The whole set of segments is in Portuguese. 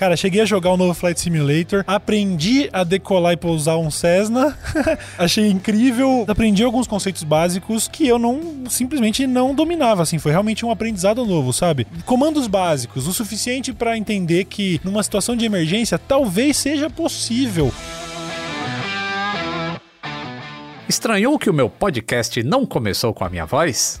Cara, cheguei a jogar o novo Flight Simulator, aprendi a decolar e pousar um Cessna, achei incrível, aprendi alguns conceitos básicos que eu não simplesmente não dominava, assim, foi realmente um aprendizado novo, sabe? Comandos básicos, o suficiente para entender que numa situação de emergência talvez seja possível. Estranhou que o meu podcast não começou com a minha voz?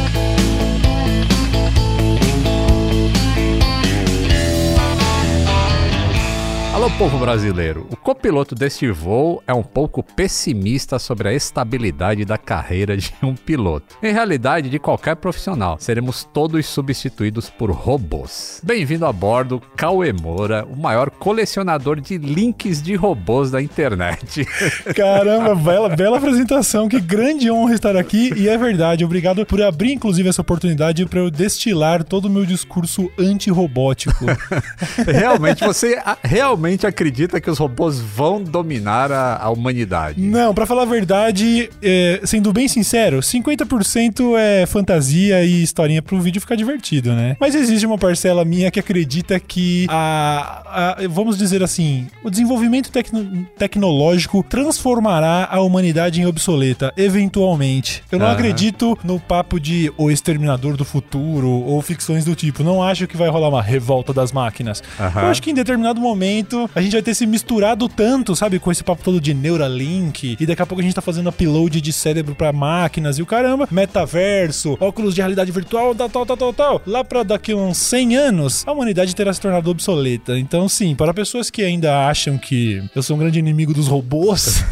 Alô, povo brasileiro. O copiloto deste voo é um pouco pessimista sobre a estabilidade da carreira de um piloto. Em realidade, de qualquer profissional, seremos todos substituídos por robôs. Bem-vindo a bordo, Cauê Moura, o maior colecionador de links de robôs da internet. Caramba, bela, bela apresentação. Que grande honra estar aqui. E é verdade, obrigado por abrir, inclusive, essa oportunidade para eu destilar todo o meu discurso antirrobótico. realmente, você realmente realmente acredita que os robôs vão dominar a, a humanidade? Não, para falar a verdade, é, sendo bem sincero, 50% é fantasia e historinha pro vídeo ficar divertido, né? Mas existe uma parcela minha que acredita que a, a vamos dizer assim, o desenvolvimento tecno, tecnológico transformará a humanidade em obsoleta, eventualmente. Eu não uhum. acredito no papo de o exterminador do futuro ou ficções do tipo. Não acho que vai rolar uma revolta das máquinas. Uhum. Eu acho que em determinado momento a gente vai ter se misturado tanto, sabe, com esse papo todo de Neuralink, e daqui a pouco a gente tá fazendo upload de cérebro para máquinas e o caramba, metaverso, óculos de realidade virtual, tal, tal, tal, tal, tal. Lá pra daqui uns 100 anos, a humanidade terá se tornado obsoleta. Então, sim, para pessoas que ainda acham que eu sou um grande inimigo dos robôs,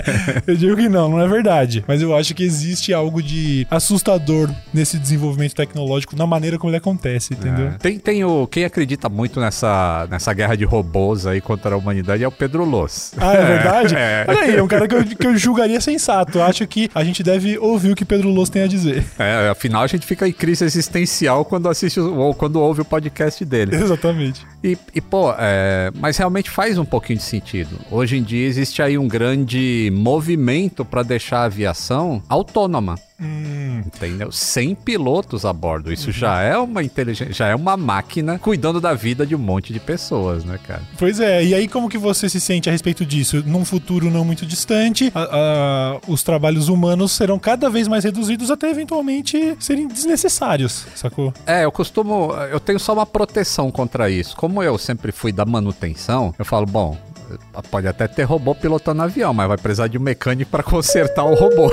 eu digo que não, não é verdade. Mas eu acho que existe algo de assustador nesse desenvolvimento tecnológico na maneira como ele acontece, entendeu? É. Tem, tem o. Quem acredita muito nessa, nessa guerra de robôs aí contra a humanidade é o Pedro Loss. Ah, é verdade? é. Olha aí, é um cara que eu, que eu julgaria sensato. Eu acho que a gente deve ouvir o que Pedro Loss tem a dizer. É, afinal a gente fica em crise existencial quando assiste ou quando ouve o podcast dele. Exatamente. E, e pô, é, mas realmente faz um pouquinho de sentido. Hoje em dia existe aí um grande movimento para deixar a aviação autônoma. Hum. Entendeu? Sem pilotos a bordo. Isso uhum. já é uma inteligência, já é uma máquina cuidando da vida de um monte de pessoas, né, cara? Pois é, e aí como que você se sente a respeito disso? Num futuro não muito distante, a, a, os trabalhos humanos serão cada vez mais reduzidos até eventualmente serem desnecessários, sacou? É, eu costumo. Eu tenho só uma proteção contra isso. Como eu sempre fui da manutenção, eu falo, bom, Pode até ter robô pilotando avião, mas vai precisar de um mecânico para consertar o robô.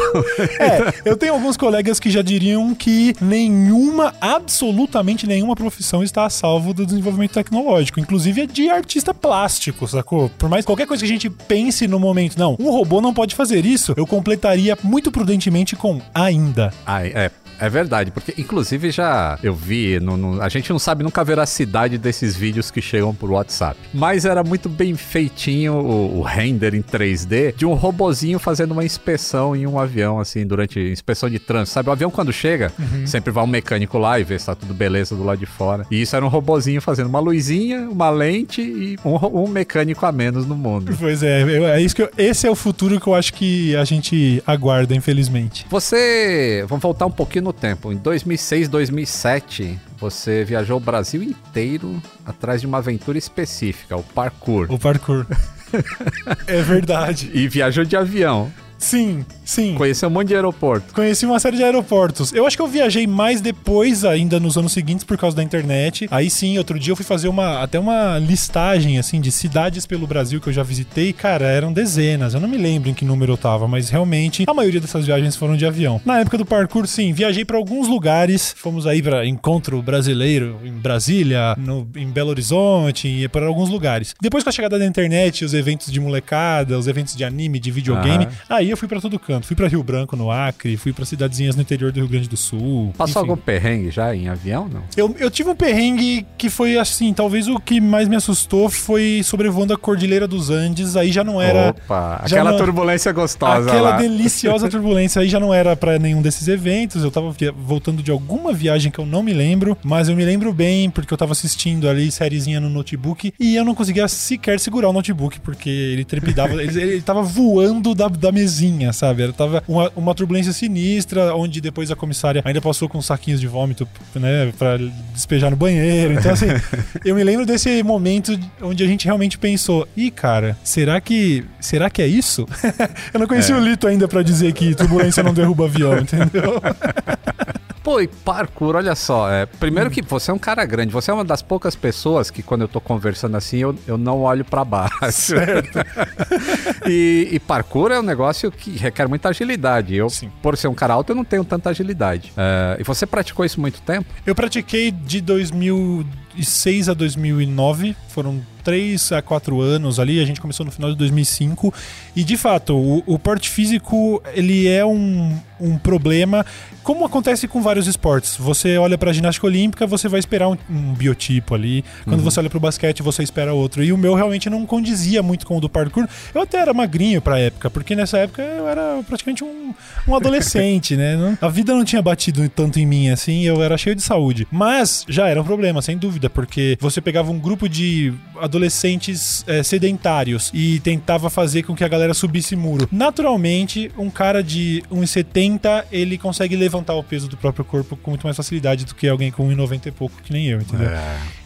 é, eu tenho alguns colegas que já diriam que nenhuma, absolutamente nenhuma profissão está a salvo do desenvolvimento tecnológico, inclusive de artista plástico, sacou? Por mais qualquer coisa que a gente pense no momento, não, um robô não pode fazer isso, eu completaria muito prudentemente com ainda. Ah, é, é verdade, porque inclusive já eu vi, no, no, a gente não sabe nunca a veracidade desses vídeos que chegam por WhatsApp, mas era muito bem feitinho o, o, render em 3D de um robozinho fazendo uma inspeção em um avião, assim, durante inspeção de trânsito. Sabe, o avião quando chega, uhum. sempre vai um mecânico lá e vê se tá tudo beleza do lado de fora. E isso era um robozinho fazendo uma luzinha, uma lente e um, um mecânico a menos no mundo. Pois é, é isso que eu, esse é o futuro que eu acho que a gente aguarda, infelizmente. Você, vamos voltar um pouquinho no tempo. Em 2006, 2007, você viajou o Brasil inteiro atrás de uma aventura específica, o parkour. O parkour. é verdade. E viajou de avião. Sim, sim. Conheceu um monte de aeroporto. Conheci uma série de aeroportos. Eu acho que eu viajei mais depois, ainda nos anos seguintes, por causa da internet. Aí sim, outro dia eu fui fazer uma até uma listagem assim de cidades pelo Brasil que eu já visitei. Cara, eram dezenas. Eu não me lembro em que número eu tava, mas realmente a maioria dessas viagens foram de avião. Na época do parkour, sim, viajei para alguns lugares. Fomos aí para encontro brasileiro em Brasília, no, em Belo Horizonte e para alguns lugares. Depois com a chegada da internet, os eventos de molecada, os eventos de anime, de videogame, aí eu fui para todo canto. Fui para Rio Branco, no Acre, fui para cidadezinhas no interior do Rio Grande do Sul. Passou enfim. algum perrengue já em avião, não? Eu, eu tive um perrengue que foi assim, talvez o que mais me assustou foi sobrevoando a Cordilheira dos Andes, aí já não era Opa, aquela não- turbulência gostosa aquela lá. deliciosa turbulência, aí já não era pra nenhum desses eventos, eu tava voltando de alguma viagem que eu não me lembro, mas eu me lembro bem porque eu tava assistindo ali sériezinha no notebook e eu não conseguia sequer segurar o notebook porque ele trepidava, ele, ele tava voando da, da mesinha, sabe? Era, tava uma, uma turbulência sinistra, onde depois a comissária ainda passou com saquinhos de vômito, né, pra despejar no banheiro. Então, assim, eu me lembro desse momento onde a gente realmente pensou: ih, cara, será que. Será que é isso? eu não conhecia o Lito ainda pra dizer que turbulência não derruba avião, entendeu? Pô, e parkour, olha só. É, primeiro que você é um cara grande. Você é uma das poucas pessoas que, quando eu tô conversando assim, eu, eu não olho pra baixo. Certo. e, e parkour é um negócio que requer muita agilidade. Eu, Sim. por ser um cara alto, eu não tenho tanta agilidade. É, e você praticou isso muito tempo? Eu pratiquei de 2006 a 2009, foram 3 a 4 anos ali, a gente começou no final de 2005, e de fato, o, o porte físico, ele é um, um problema, como acontece com vários esportes. Você olha pra ginástica olímpica, você vai esperar um, um biotipo ali, quando você olha pro basquete, você espera outro, e o meu realmente não condizia muito com o do parkour. Eu até era magrinho pra época, porque nessa época eu era praticamente um, um adolescente, né? A vida não tinha batido tanto em mim assim, eu era cheio de saúde. Mas já era um problema, sem dúvida, porque você pegava um grupo de adolescentes eh, sedentários e tentava fazer com que a galera subisse muro. Naturalmente, um cara de 1,70 ele consegue levantar o peso do próprio corpo com muito mais facilidade do que alguém com 1,90 e pouco, que nem eu, entendeu?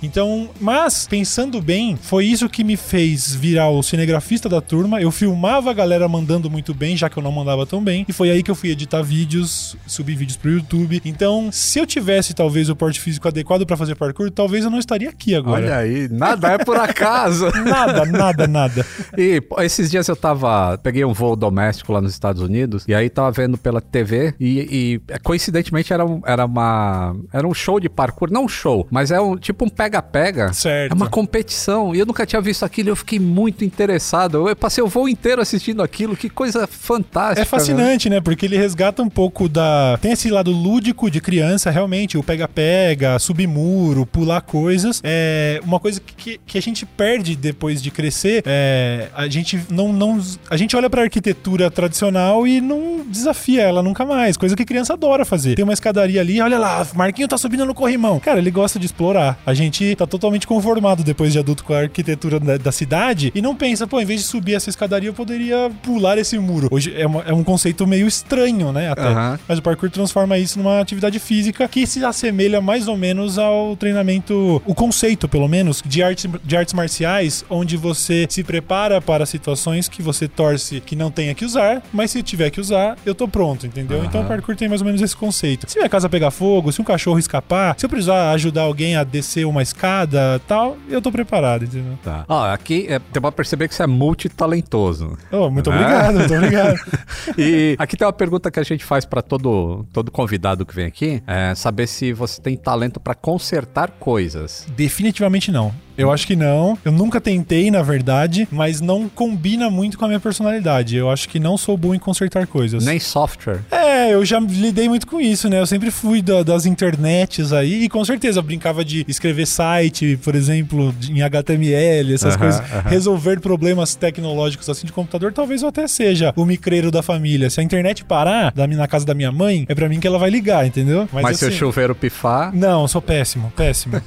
Então, mas pensando bem, foi isso que me fez virar o cinegrafista da turma. Eu filmava a galera mandando muito bem, já que eu não mandava tão bem. E foi aí que eu fui editar vídeos, subir vídeos pro YouTube. Então, se eu tivesse talvez o porte físico adequado pra fazer parkour, talvez eu não estaria aqui agora. Olha aí, nada é por acaso. Nada, nada, nada. E esses dias eu tava. Peguei um voo doméstico lá nos Estados Unidos. E aí tava vendo pela TV. E, e, coincidentemente era, um, era uma. Era um show de parkour. Não um show, mas é um tipo um pega-pega. Certo. É uma competição. E eu nunca tinha visto aquilo eu fiquei muito interessado. Eu passei o voo inteiro assistindo aquilo. Que coisa fantástica. É fascinante, né? Porque ele resgata um pouco da. Tem esse lado lúdico de criança, realmente, o pega-pega, subir muro, pular coisas. É uma coisa que, que a gente perde depois de crescer. É, a gente não, não. A gente olha pra arquitetura tradicional e não desafia ela nunca mais. Coisa que criança adora fazer. Tem uma escadaria ali, olha lá, Marquinho tá subindo no corrimão. Cara, ele gosta de explorar. A gente tá totalmente conformado depois de adulto com a arquitetura da, da cidade e não pensa, pô, em vez de subir essa escadaria, eu poderia pular esse muro. Hoje é, uma- é um conceito meio estranho, né? Até. Aham. Mas o parkour transforma isso numa atividade física que se assemelha mais ou menos ao treinamento, o conceito, pelo menos, de artes, de artes marciais, onde você se prepara para situações que você torce que não tenha que usar, mas se tiver que usar, eu tô pronto, entendeu? Aham. Então o parkour tem mais ou menos esse conceito. Se minha casa pegar fogo, se um cachorro escapar, se eu precisar ajudar alguém a descer uma escada tal, eu tô preparado, entendeu? Tá. Ó, aqui é, você pode perceber que você é multitalentoso. Oh, muito Ah. obrigado, muito obrigado. E aqui tem uma pergunta que a gente faz pra todo, todo convidado que vem aqui: é saber se você tem talento pra consertar coisas. Definitivamente não. Eu acho que não. Eu nunca tentei, na verdade, mas não combina muito com a minha personalidade. Eu acho que não sou bom em consertar coisas. Nem software. É, eu já lidei muito com isso, né? Eu sempre fui da- das internets aí e com certeza brincava de escrever site, por exemplo, em HTML, essas coisas. Resolver problemas tecnológicos assim de computador, talvez eu até seja o micreiro da família. Se a internet parar da, na casa da minha mãe, é pra mim que ela vai ligar, entendeu? Mas, se o assim, chuveiro pifar, Não, eu sou péssimo, péssimo.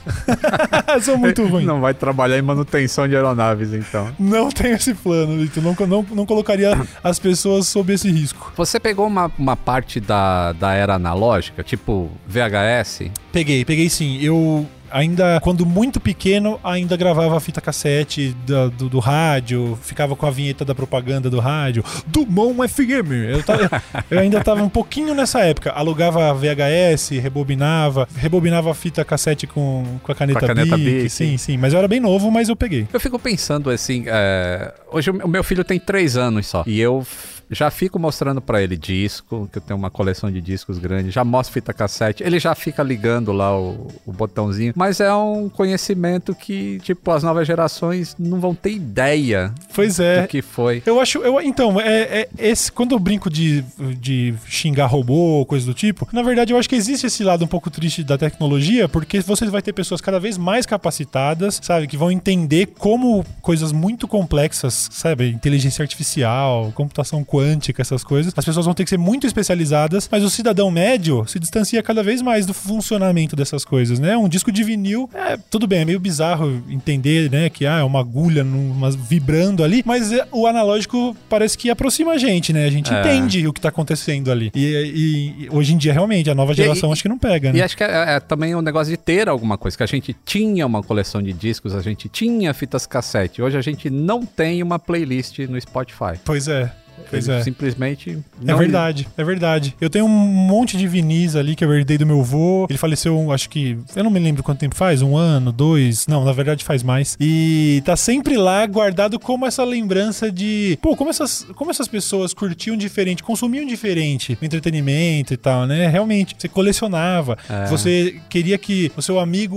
sou muito ruim. não vai trabalhar em manutenção de aeronaves, então. Não tenho esse plano, Lito. Não, não, não colocaria as pessoas sob esse risco. Você pegou uma, uma parte da, da era analógica, tipo VHS? Peguei, peguei sim. Eu. Ainda, quando muito pequeno, ainda gravava a fita cassete do, do, do rádio, ficava com a vinheta da propaganda do rádio. Dumont FM. Eu, tava- eu ainda tava um pouquinho nessa época. Alugava VHS, rebobinava, rebobinava a fita cassete com, com a caneta, Com a caneta Bic. Bic. Sim, sim. Mas eu era bem novo, mas eu peguei. Eu fico pensando assim, é, hoje o meu filho tem três anos só e eu já fico mostrando pra ele disco, que eu tenho uma coleção de discos grande, já mostro fita cassete, ele já fica ligando lá o, o botãozinho, mas é um conhecimento que, tipo, as novas gerações não vão ter ideia Pois é. do que foi. Eu acho, eu, então, é, é esse, quando eu brinco de, de xingar robô, coisa do tipo, na verdade eu acho que existe esse lado um pouco triste da tecnologia, porque você vai ter pessoas cada vez mais capacitadas, sabe, que vão entender como coisas muito complexas, sabe, inteligência artificial, computação quântica, essas coisas, as pessoas vão ter que ser muito especializadas, mas o cidadão médio se distancia cada vez mais do funcionamento dessas coisas, né? Um disco de vinil, é, tudo bem, é meio bizarro entender, né, que ah, é uma agulha numa, vibrando ali, mas é, o analógico parece que aproxima a gente, né? A gente É. entende o que tá acontecendo ali. E, e- hoje em dia, realmente, a nova geração e- acho que não pega, né? E acho que é, é também um negócio de ter alguma coisa, que a gente tinha uma coleção de discos, a gente tinha fitas cassete, hoje a gente não tem uma playlist no Spotify. Pois é. Pois é. Simplesmente. É verdade, é verdade. Eu tenho um monte de vinis ali que eu herdei do meu avô. Ele faleceu, acho que. Eu não me lembro quanto tempo faz, um ano, dois. Não, na verdade faz mais. E tá sempre lá guardado como essa lembrança de. Pô, como essas, como essas pessoas curtiam diferente, consumiam diferente no entretenimento e tal, né? Realmente, você colecionava. É. Você queria que o seu amigo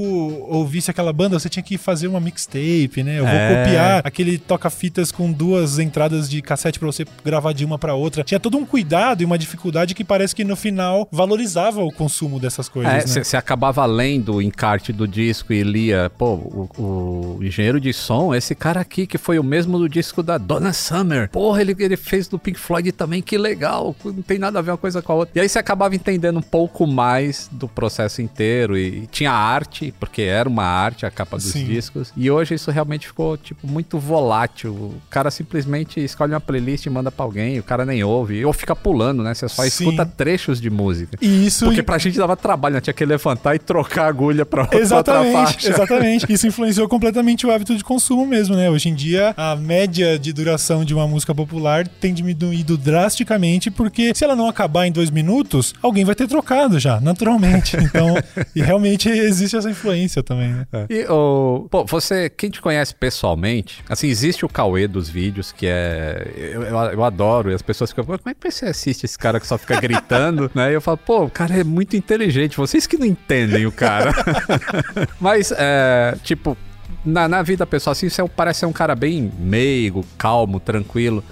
ouvisse aquela banda, você tinha que fazer uma mixtape, né? Eu vou É. copiar aquele toca-fitas com duas entradas de cassete pra você gravar de uma pra outra. Tinha todo um cuidado e uma dificuldade que parece que no final valorizava o consumo dessas coisas, É, né? você acabava lendo o encarte do disco e lia, pô, o, o engenheiro de som, esse cara aqui que foi o mesmo do disco da Donna Summer. Porra, ele, ele fez do Pink Floyd também, que legal, não tem nada a ver uma coisa com a outra. E aí você acabava entendendo um pouco mais do processo inteiro e, e tinha arte, porque era uma arte a capa dos Sim. discos. E hoje isso realmente ficou, tipo, muito volátil. O cara simplesmente escolhe uma playlist e manda pra alguém, o cara nem ouve, ou fica pulando, né? Você só Sim. escuta trechos de música. E isso. Porque pra gente dava trabalho, né? Tinha que levantar e trocar a agulha pra outra Exatamente, faixa. exatamente. Isso influenciou completamente o hábito de consumo mesmo, né? Hoje em dia, a média de duração de uma música popular tem diminuído drasticamente, porque se ela não acabar em dois minutos, alguém vai ter trocado já, naturalmente. Então, e realmente existe essa influência também, né? E, o pô, você, quem te conhece pessoalmente, assim, existe o Cauê dos vídeos, que é. Eu, eu, eu adoro, e as pessoas ficam, "Pô, como é que você assiste esse cara que só fica gritando, né? E eu falo, pô, o cara é muito inteligente, vocês que não entendem o cara. Mas, é, tipo. Na, na vida pessoal, assim, você parece ser um cara bem meigo, calmo, tranquilo.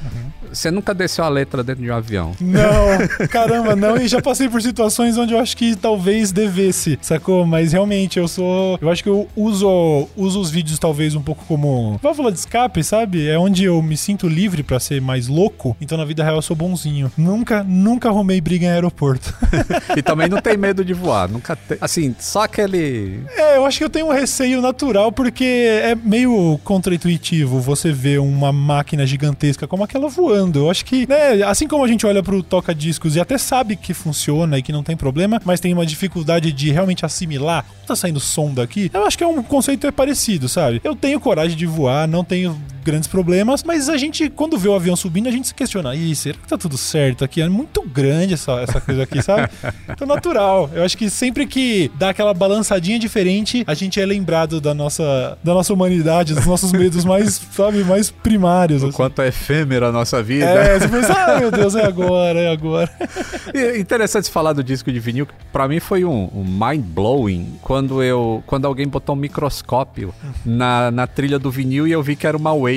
Você nunca desceu a letra dentro de um avião. Não, caramba, não. E já passei por situações onde eu acho que talvez devesse, sacou? Mas realmente eu sou. Eu acho que eu uso, uso os vídeos talvez um pouco como válvula de escape, sabe? É onde eu me sinto livre pra ser mais louco. Então na vida real eu sou bonzinho. Nunca, nunca arrumei briga em aeroporto. E também não tem medo de voar. Nunca tem. Assim, só aquele. É, eu acho que eu tenho um receio natural porque é meio contraintuitivo você ver uma máquina gigantesca como aquela voando. Eu acho que, né, assim como a gente olha pro toca-discos e até sabe que funciona e que não tem problema, mas tem uma dificuldade de realmente assimilar, tá saindo som daqui, eu acho que é um conceito é parecido, sabe? Eu tenho coragem de voar, não tenho grandes problemas, mas a gente, quando vê o avião subindo, a gente se questiona, Ih, será que tá tudo certo aqui? É muito grande essa, essa coisa aqui, sabe? Então, natural. Eu acho que sempre que dá aquela balançadinha diferente, a gente é lembrado da nossa, da nossa humanidade, dos nossos medos mais, sabe, mais primários. O assim. quanto é efêmera a nossa vida. É, você pensa, ah, meu Deus, é agora, é agora. E Interessante falar do disco de vinil. Pra mim foi um, um mind blowing quando eu quando alguém botou um microscópio na, na trilha do vinil e eu vi que era uma wave.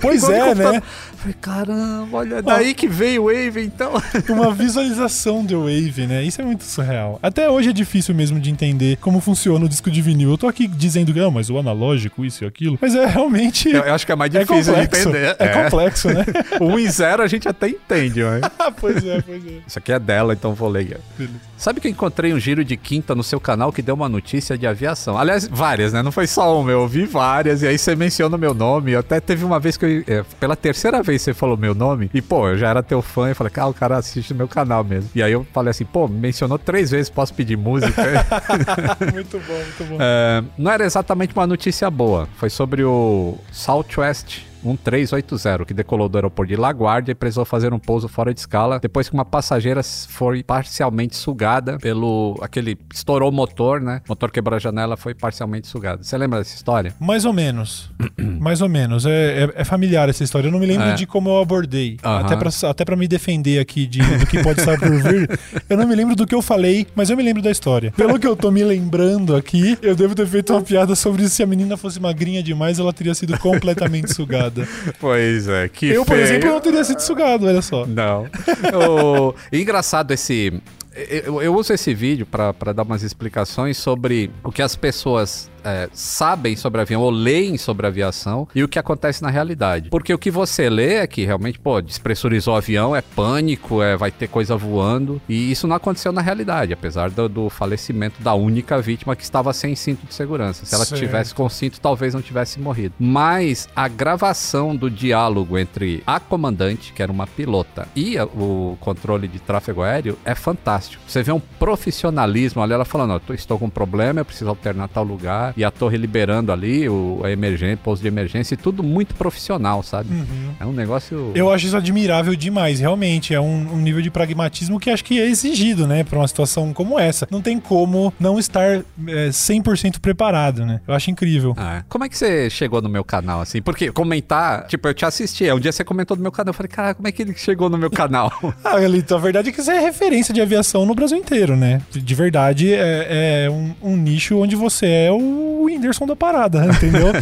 Pois Igual no é, né? Falei, caramba, olha, daí que veio wave, então. Uma visualização do Wave, né? Isso é muito surreal. Até hoje é difícil mesmo de entender como funciona o disco de vinil. Eu tô aqui dizendo, não, mas o analógico, isso e aquilo. Mas é realmente. Eu, eu acho que é mais é difícil de complexo. entender. É, complexo, né? O 1 e 0 a gente até entende, mas... pois é, pois é. Isso aqui é dela, então vou ler. Beleza. Sabe que eu encontrei um giro de quinta no seu canal que deu uma notícia de aviação? Aliás, várias, né? Não foi só uma, eu ouvi várias, e aí você menciona o meu nome. Até teve uma vez que que eu, é, pela terceira vez você falou meu nome, e pô, eu já era teu fã, e falei, cara, o cara assiste meu canal mesmo. E aí eu falei assim, pô, mencionou três vezes, posso pedir música? muito bom, muito bom. É, não era exatamente uma notícia boa, foi sobre o Southwest 1380, que decolou do aeroporto de LaGuardia e precisou fazer um pouso fora de escala depois que uma passageira foi parcialmente sugada pelo. aquele. estourou o motor, né? O motor quebrou a janela, foi parcialmente sugado. Você lembra dessa história? Mais ou menos. Mais ou menos. É, é, é, familiar essa história. Eu não me lembro é. de como eu abordei. Uhum. Até, pra, até pra me defender aqui de, do que pode estar por vir. eu não me lembro do que eu falei, mas eu me lembro da história. Pelo que eu tô me lembrando aqui, eu devo ter feito uma piada sobre se a menina fosse magrinha demais, ela teria sido completamente sugada. Pois é, que Eu, por feio. exemplo, não teria sido sugado, olha só. Não. o... Engraçado esse... Eu, eu uso esse vídeo para dar umas explicações sobre o que as pessoas é, sabem sobre avião ou leem sobre aviação e o que acontece na realidade. Porque o que você lê é que realmente, pô, despressurizou o avião, é pânico, é, vai ter coisa voando. E isso não aconteceu na realidade, apesar do, do falecimento da única vítima que estava sem cinto de segurança. Se ela certo. tivesse com cinto, talvez não tivesse morrido. Mas a gravação do diálogo entre a comandante, que era uma pilota, e a, o controle de tráfego aéreo é fantástico. Você vê um profissionalismo ali, ela falando: estou com um problema, eu preciso alternar tal lugar e a torre liberando ali o a emergência, pouso de emergência, e tudo muito profissional, sabe? Uhum. É um negócio. Eu acho isso admirável demais, realmente. É um, um nível de pragmatismo que acho que é exigido, né, pra uma situação como essa. Não tem como não estar é, 100% preparado, né? Eu acho incrível. Ah, como é que você chegou no meu canal, assim? Porque comentar, tipo, eu te assisti. Um dia você comentou no meu canal. Eu falei, cara, como é que ele chegou no meu canal? ah, Galito, a verdade é que você é referência de aviação no Brasil inteiro, né? De verdade, é, é um, um nicho onde você é o Ooh. O Whindersson da parada, entendeu?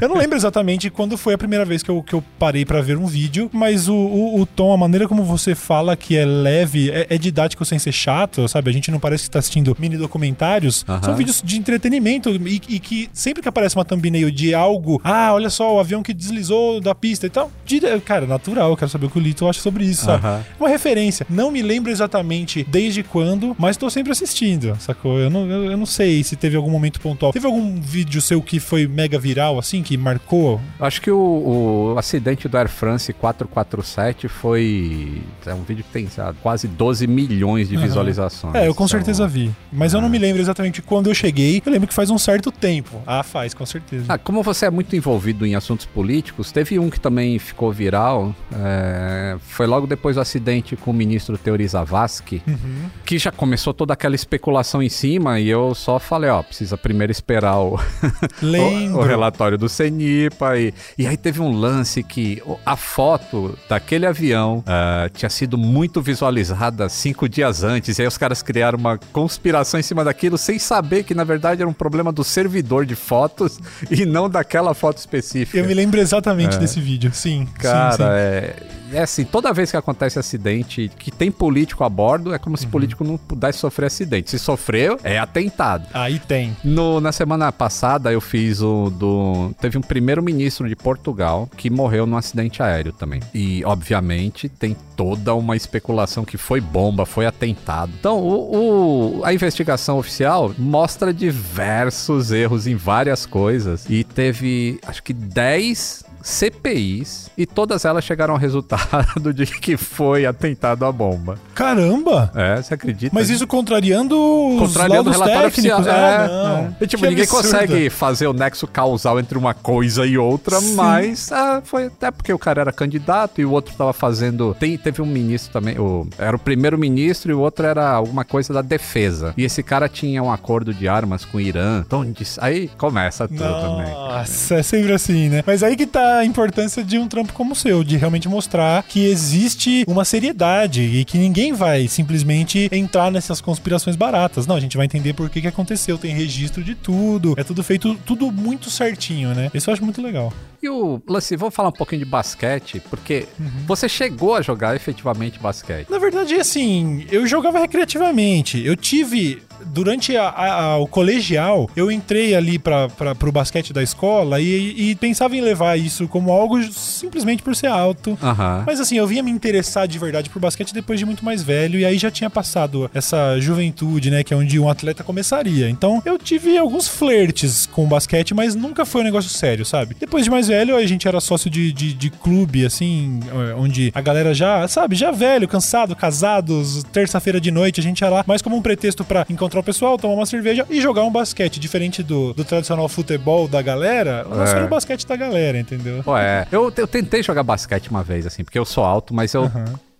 eu não lembro exatamente quando foi a primeira vez que eu, que eu parei para ver um vídeo, mas o, o, o, tom, a maneira como você fala que é leve, é, é, didático sem ser chato, sabe? A gente não parece que tá assistindo mini documentários. São vídeos de entretenimento e, e, que sempre que aparece uma thumbnail de algo, ah, olha só, o avião que deslizou da pista e tal, de, cara, natural, eu quero saber o que o Lito acha sobre isso, sabe? Uma referência. Não me lembro exatamente desde quando, mas tô sempre assistindo, sacou? Eu não, eu, eu não sei se teve algum momento pontual. Teve algum um vídeo seu que foi mega viral, assim, que marcou? Acho que o, o acidente do Air France 447 foi. É um vídeo que tem sabe, quase 12 milhões de uhum. visualizações. É, eu com então, certeza vi. Mas eu não me lembro exatamente quando eu cheguei. Eu lembro que faz um certo tempo. Ah, faz, com certeza. Ah, como você é muito envolvido em assuntos políticos, teve um que também ficou viral. É, foi logo depois do acidente com o ministro Teori Zavascki, uhum. que já começou toda aquela especulação em cima. E eu só falei: ó, precisa primeiro esperar o, o, o, relatório do CENIPA. E, e aí teve um lance que a foto daquele avião uh, tinha sido muito visualizada cinco dias antes. E aí os caras criaram uma conspiração em cima daquilo sem saber que na verdade era um problema do servidor de fotos e não daquela foto específica. Eu me lembro exatamente é. desse vídeo, sim. Cara, sim, sim. é é assim, toda vez que acontece acidente que tem político a bordo, é como se uhum. político não pudesse sofrer acidente. Se sofreu, é atentado. Aí tem. No, na semana passada eu fiz o do. Teve um primeiro-ministro de Portugal que morreu num acidente aéreo também. E, obviamente, tem toda uma especulação que foi bomba, foi atentado. Então, o, o, a investigação oficial mostra diversos erros em várias coisas. E teve, acho que 10 CPIs e todas elas chegaram ao resultado de que foi atentado a bomba. Caramba! É, você acredita? Mas isso contrariando os contrariando o relatório técnicos. oficial. Ah, é, não. E, tipo, que ninguém absurdo. consegue fazer o nexo causal entre uma coisa e outra, Sim. mas ah, foi até porque o cara era candidato e o outro tava fazendo. Tem, teve um ministro também, o, era o primeiro ministro e o outro era alguma coisa da defesa. E esse cara tinha um acordo de armas com o Irã. Então, aí começa tudo, Nossa, né? Nossa, é sempre assim, né? Mas aí que tá a importância de um trampo como o seu, de realmente mostrar que existe uma seriedade e que ninguém vai simplesmente entrar nessas conspirações baratas. Não, a gente vai entender por que, que aconteceu, tem registro de tudo, é tudo feito, tudo muito certinho, né? Isso eu acho muito legal. E o lance, vamos falar um pouquinho de basquete, porque uhum. você chegou a jogar efetivamente basquete. Na verdade, assim, eu jogava recreativamente. Eu tive durante a, a, o colegial, eu entrei ali para o basquete da escola e, e, pensava em levar isso como algo simplesmente por ser alto. Uhum. Mas assim, eu vinha me interessar de verdade por basquete depois de muito mais velho e aí já tinha passado essa juventude, né, que é onde um atleta começaria. Então eu tive alguns flertes com o basquete, mas nunca foi um negócio sério, sabe? Depois de mais velho, a gente era sócio de, de, de clube, assim, é, onde a galera já, sabe, já velho, cansado, casados, terça-feira de noite, a gente ia lá mais como um pretexto pra encontrar o pessoal, tomar uma cerveja e jogar um basquete. Diferente do, do tradicional futebol da galera, o nosso É. era o basquete da galera, entendeu? Pô, é. Eu, eu tentei jogar basquete uma vez, assim, porque eu sou alto, mas eu.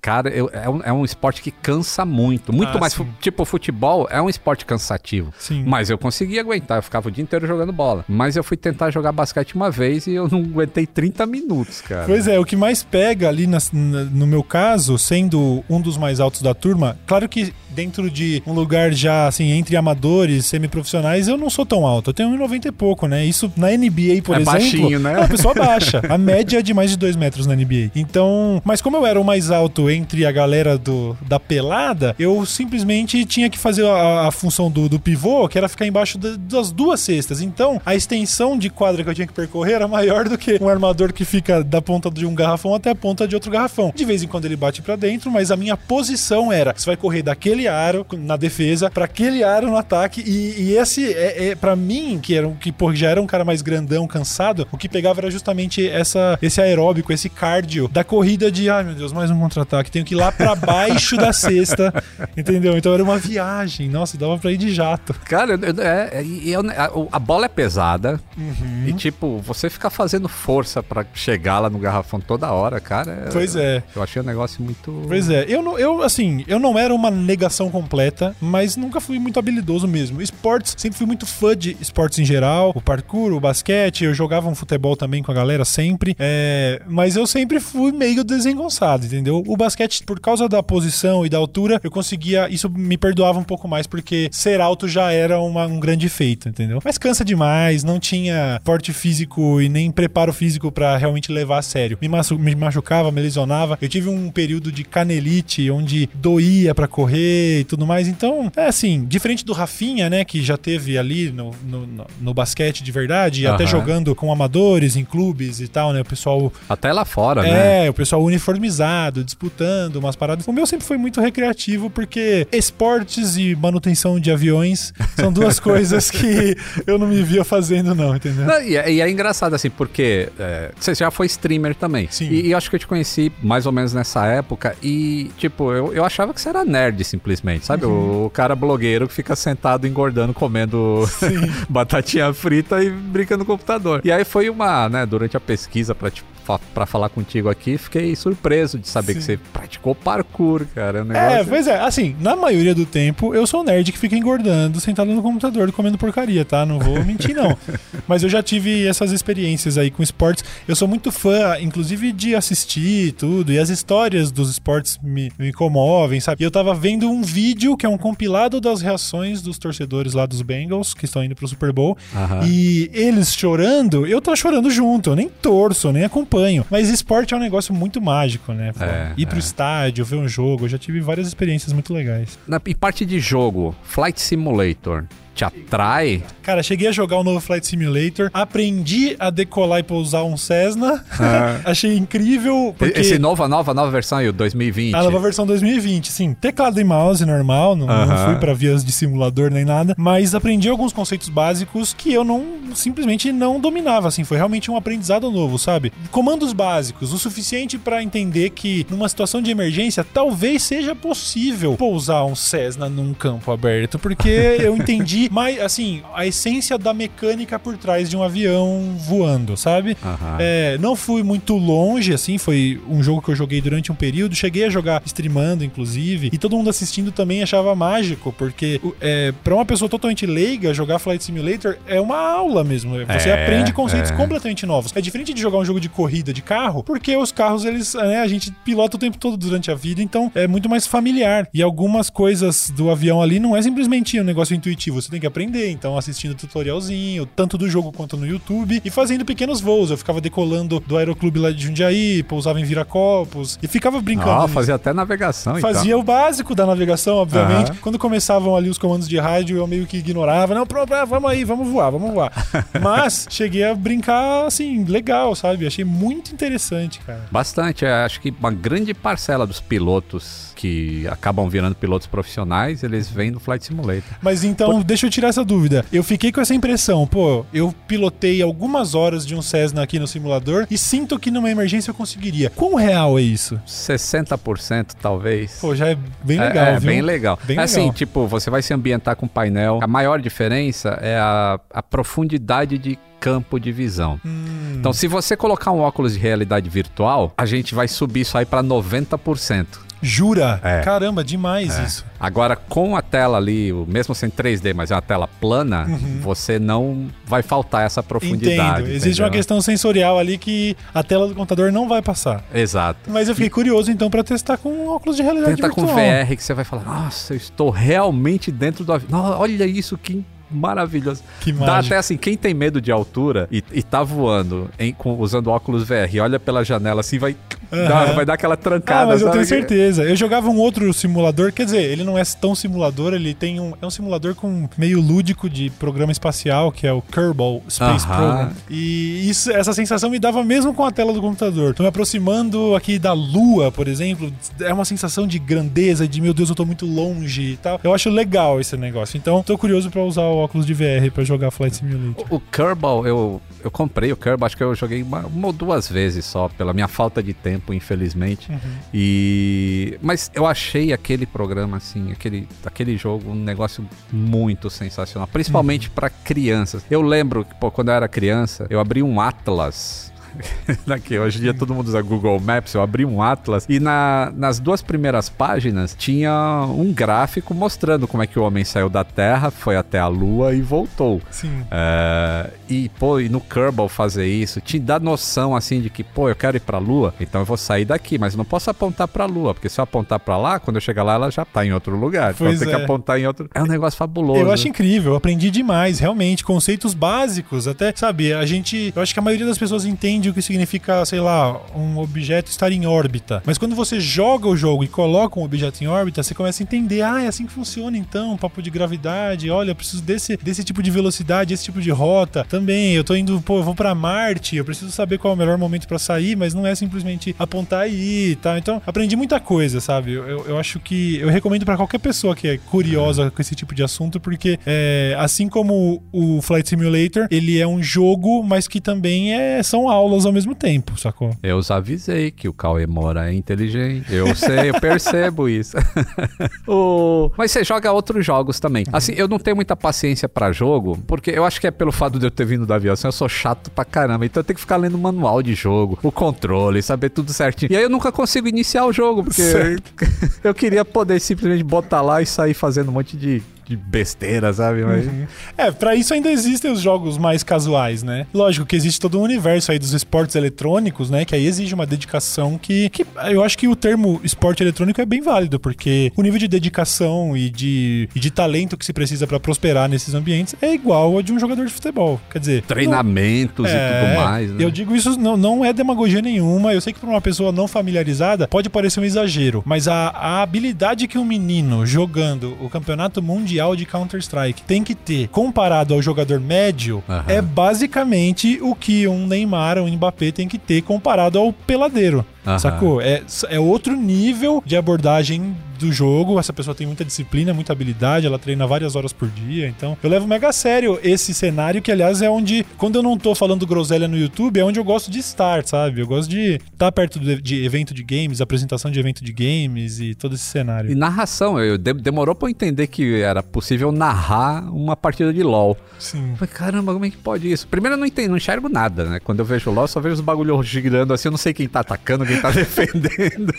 Cara, eu- é, um, é um esporte que cansa muito. Muito Ah, mais. fu- Tipo, futebol é um esporte cansativo. Sim. Mas eu conseguia aguentar, eu ficava o dia inteiro jogando bola. Mas eu fui tentar jogar basquete uma vez e eu não aguentei 30 minutos, cara. Pois é, o que mais pega ali nas- na- no meu caso, sendo um dos mais altos da turma, claro que dentro de um lugar já assim, entre amadores, semiprofissionais, eu não sou tão alto. Eu tenho 1,90 e pouco, né? Isso na NBA, por É exemplo. baixinho, né? É uma pessoa baixa. A média é de mais de 2 metros na NBA. Então, mas como eu era o mais alto entre a galera do, da pelada, eu simplesmente tinha que fazer a, a função do, do pivô, que era ficar embaixo da- das duas cestas. Então, a extensão de quadra que eu tinha que percorrer era maior do que um armador que fica da ponta de um garrafão até a ponta de outro garrafão. De vez em quando ele bate pra dentro, mas a minha posição era: você vai correr daquele aro na defesa pra aquele aro no ataque. E, e esse é, é para mim, que era um que pô, já era um cara mais grandão, cansado, o que pegava era justamente essa, esse aeróbico, esse cardio da corrida de, ai meu Deus, mais um contra-ataque, tenho que ir lá pra baixo da cesta, entendeu? Então era uma viagem, nossa, dava pra ir de jato. Cara, eu- eu- é, é, eu- a, o- a bola é pesada. Uhum. E, tipo, você ficar fazendo força pra chegar lá no garrafão toda hora, cara. Pois é. Eu achei um negócio muito. Pois é, eu, não, eu assim, eu não era uma negação completa, mas nunca fui muito habilidoso mesmo. Esportes, sempre fui muito fã de esportes em geral, o parkour, o basquete, eu jogava um futebol também com a galera sempre, é, mas eu sempre fui meio desengonçado, entendeu? O basquete, por causa da posição e da altura, eu conseguia, isso me perdoava um pouco mais, porque ser alto já era uma- um grande feito, entendeu? Mas cansa demais, não tinha porte físico e nem preparo físico pra realmente levar a sério. Me, me machucava, me lesionava. Eu tive um período de canelite onde doía pra correr e tudo mais. Então, é assim, diferente do Rafinha, né, que já teve ali no, no, no- basquete de verdade, e até jogando com amadores em clubes e tal, né, o pessoal Até lá fora, né? é, o pessoal uniformizado, disputando umas paradas. O meu sempre foi muito recreativo, porque esportes e manutenção de aviões são duas coisas que eu não me via fazendo, não, entendeu? Não, e, é, e é engraçado, assim, porque é, você já foi streamer também. Sim. E, e eu acho que eu te conheci mais ou menos nessa época. E, tipo, eu, eu achava que você era nerd, simplesmente, sabe? Uhum. O, o cara blogueiro que fica sentado engordando, comendo batatinha frita e brincando no computador. E aí foi uma, né, durante a pesquisa pra, te, pra falar contigo aqui, fiquei surpreso de saber que Sim. você praticou parkour, cara. Um É, pois é, assim, na maioria do tempo eu sou um nerd que fica engordando sentado no computador comendo porcaria, tá? Não vou mentir, não. Mas eu já tive essas experiências aí com esportes. Eu sou muito fã, inclusive, de assistir e tudo, e as histórias dos esportes me, me comovem, sabe? E eu tava vendo um vídeo que é um compilado das reações dos torcedores lá dos Bengals, que estão indo pro Super Bowl, Aham. e eles chorando, eu tô chorando junto, eu nem torço, eu nem acompanho. Mas esporte é um negócio muito mágico, né? É, Ir pro é. estádio, ver um jogo, eu já tive várias experiências muito legais. Na, em parte de jogo, Flight Simulator te atrai? Cara, cheguei a jogar o novo Flight Simulator, aprendi a decolar e pousar um Cessna, achei incrível, porque... Esse nova, nova, nova versão aí, o 2020. A nova versão 2020, sim. Teclado e mouse normal, não, não Aham. fui pra vias de simulador nem nada, mas aprendi alguns conceitos básicos que eu não simplesmente não dominava, assim, foi realmente um aprendizado novo, sabe? Comandos básicos, o suficiente pra entender que numa situação de emergência talvez seja possível pousar um Cessna num campo aberto, porque eu entendi mais, assim, a essência da mecânica por trás de um avião voando, sabe? Aham. É, não fui muito longe, assim, foi um jogo que eu joguei durante um período. Cheguei a jogar streamando, inclusive, e todo mundo assistindo também achava mágico, porque é, para uma pessoa totalmente leiga, jogar Flight Simulator é uma aula mesmo. Você É, aprende conceitos é. completamente novos. É diferente de jogar um jogo de corrida de carro, porque os carros, eles, né, a gente pilota o tempo todo durante a vida, então é muito mais familiar. E algumas coisas do avião ali não é simplesmente um negócio intuitivo, você tem que aprender. Então, assistindo tutorialzinho, tanto do jogo quanto no YouTube, e fazendo pequenos voos. Eu ficava decolando do aeroclube lá de Jundiaí, pousava em Viracopos, e ficava brincando. Ah, fazia até navegação e Fazia o básico da navegação, obviamente. Aham. Quando começavam ali os comandos de rádio, eu meio que ignorava. Não, pronto, vamos aí, vamos voar, vamos voar. Mas cheguei a brincar, assim, legal, sabe? Achei muito interessante, cara. Bastante, é, acho que uma grande parcela dos pilotos que acabam virando pilotos profissionais, eles vêm do Flight Simulator. Mas então, deixa deixa eu tirar essa dúvida. Eu fiquei com essa impressão, pô, eu pilotei algumas horas de um Cessna aqui no simulador e sinto que numa emergência eu conseguiria. Quão real é isso? 60% talvez. Pô, já é bem legal, é, é bem legal. Bem assim, legal. tipo, você vai se ambientar com painel. A maior diferença é a, a profundidade de campo de visão. Hum, Então, se você colocar um óculos de realidade virtual, a gente vai subir isso aí para 90%. Jura? É. Caramba, demais isso. Agora, com a tela ali, mesmo sem 3D, mas é uma tela plana, você não vai faltar essa profundidade. Entendo. Existe uma entendeu? questão sensorial ali que a tela do computador não vai passar. Exato. Mas eu fiquei curioso então pra testar com óculos de realidade Tenta com virtual. VR que você vai falar, nossa, eu estou realmente dentro do avião. Olha isso, que maravilhoso. Que Dá mágico. até assim, quem tem medo de altura e, e tá voando em- com- usando óculos VR, olha pela janela assim, vai, dar, Aham. vai dar aquela trancada. Ah, mas eu sabe? tenho certeza. Eu jogava um outro simulador, quer dizer, ele não é tão simulador, ele tem um. É um simulador com meio lúdico de programa espacial, que é o Kerbal Space Aham. Program. E isso, essa sensação me dava mesmo com a tela do computador. Tô me aproximando aqui da Lua, por exemplo. É uma sensação de grandeza, de meu Deus, eu tô muito longe e tal. Eu acho legal esse negócio. Então, tô curioso pra usar o óculos de VR pra jogar Flight Simulator. O Kerbal, eu, eu comprei o Kerbal, acho que eu joguei uma, uma ou duas vezes só, pela minha falta de tempo, infelizmente. Uhum. E Mas eu achei aquele programa, assim, aquele, aquele jogo, um negócio muito sensacional, principalmente Uhum. pra crianças. Eu lembro que, pô, quando eu era criança, eu abri um Atlas. Daqui, hoje em dia todo mundo usa Google Maps, eu abri um Atlas e na- nas duas primeiras páginas tinha um gráfico mostrando como é que o homem saiu da Terra, foi até a Lua e voltou. Sim. É, e, pô, e no Kerbal fazer isso, te dá noção, assim, de que, pô, eu quero ir pra Lua, então eu vou sair daqui, mas eu não posso apontar pra Lua, porque se eu apontar pra lá, quando eu chegar lá, ela já tá em outro lugar. Então Pois tem é. que apontar em outro... É um negócio fabuloso. Eu acho incrível, eu aprendi demais, realmente, conceitos básicos, até, sabe, a gente, eu acho que a maioria das pessoas entende o que significa, sei lá, um objeto estar em órbita, mas quando você joga o jogo e coloca um objeto em órbita, você começa a entender, ah, é assim que funciona então, papo de gravidade, olha, eu preciso desse, desse tipo de velocidade, esse tipo de rota, também, eu tô indo, pô, eu vou pra Marte, eu preciso saber qual é o melhor momento pra sair, mas não é simplesmente apontar e ir, tá, então, aprendi muita coisa, sabe, eu, eu, acho que, eu recomendo pra qualquer pessoa que é curiosa com esse tipo de assunto, porque é, assim como o Flight Simulator, ele é um jogo, mas que também é, são aulas ao mesmo tempo, sacou? Eu os avisei que o Cauê Moura é inteligente. Eu sei, eu percebo isso. O- Mas você joga outros jogos também. Assim, eu não tenho muita paciência pra jogo, porque eu acho que é pelo fato de eu ter vindo da aviação, eu sou chato pra caramba. Então eu tenho que ficar lendo o manual de jogo, o controle, saber tudo certinho. E aí eu nunca consigo iniciar o jogo, porque eu queria poder simplesmente botar lá e sair fazendo um monte de, de besteira, sabe? Mas... É, pra isso ainda existem os jogos mais casuais, né? Lógico que existe todo um universo aí dos esportes eletrônicos, né? Que aí exige uma dedicação que, que eu acho que o termo esporte eletrônico é bem válido, porque o nível de dedicação e de, e de talento que se precisa pra prosperar nesses ambientes é igual ao de um jogador de futebol. Quer dizer, Treinamentos e É, tudo mais, né? Eu digo isso não, não é demagogia nenhuma. Eu sei que para uma pessoa não familiarizada pode parecer um exagero, mas a, a habilidade que um menino jogando o campeonato mundial de Counter-Strike tem que ter comparado ao jogador médio Aham. é basicamente o que um Neymar ou um Mbappé tem que ter comparado ao peladeiro. Sacou? É, é outro nível de abordagem do jogo. Essa pessoa tem muita disciplina, muita habilidade, ela treina várias horas por dia. Então, eu levo mega a sério esse cenário, que aliás é onde, quando eu não tô falando groselha no YouTube, é onde eu gosto de estar, sabe? Eu gosto de estar perto do- de evento de games, apresentação de evento de games e todo esse cenário. E narração, eu, de- demorou pra eu entender que era possível narrar uma partida de LoL. Sim. Falei, caramba, como é que pode isso? Primeiro eu não entendo, não enxergo nada, né? Quando eu vejo LoL, eu só vejo os bagulhos girando assim, eu não sei quem tá atacando, quem tá defendendo.